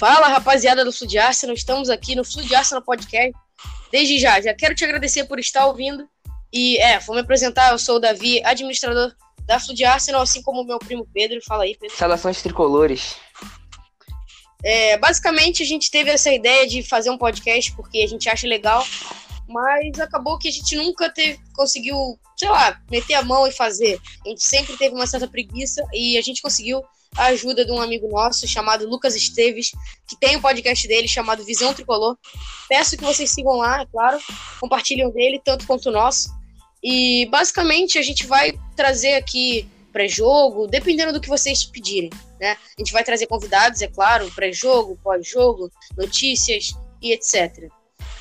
Fala, rapaziada do Flu de Arsenal, estamos aqui no Flu de Arsenal Podcast. Desde já, já quero te agradecer por estar ouvindo. E, é, vou me apresentar, eu sou o Davi, administrador da de Arsenal, assim como o meu primo Pedro. Fala aí, Pedro. Saudações tricolores. É, basicamente, a gente teve essa ideia de fazer um podcast porque a gente acha legal, mas acabou que a gente nunca teve, conseguiu, sei lá, meter a mão e fazer. A gente sempre teve uma certa preguiça e a gente conseguiu a ajuda de um amigo nosso chamado Lucas Esteves, que tem um podcast dele chamado Visão Tricolor. Peço que vocês sigam lá, é claro, compartilhem dele, tanto quanto o nosso. E basicamente a gente vai trazer aqui pré-jogo, dependendo do que vocês pedirem, né? A gente vai trazer convidados, é claro, pré-jogo, pós-jogo, notícias e etc.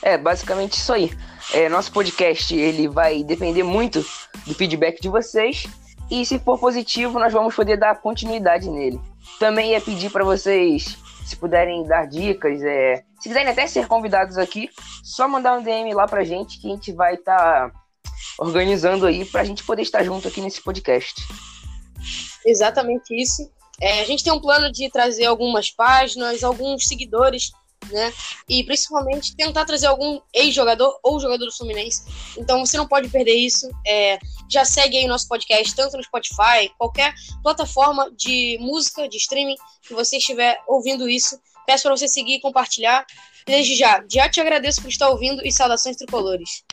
É, basicamente isso aí. É, nosso podcast ele vai depender muito do feedback de vocês e se for positivo, nós vamos poder dar continuidade nele. Também ia pedir para vocês, se puderem dar dicas, é, se quiserem até ser convidados aqui, só mandar um DM lá pra gente que a gente vai estar tá organizando aí pra gente poder estar junto aqui nesse podcast. Exatamente isso. É, a gente tem um plano de trazer algumas páginas, alguns seguidores né? E principalmente tentar trazer algum ex-jogador ou jogador do Fluminense. Então você não pode perder isso. É, já segue aí o nosso podcast, tanto no Spotify, qualquer plataforma de música, de streaming que você estiver ouvindo isso. Peço para você seguir e compartilhar. Desde já, já te agradeço por estar ouvindo e saudações tricolores.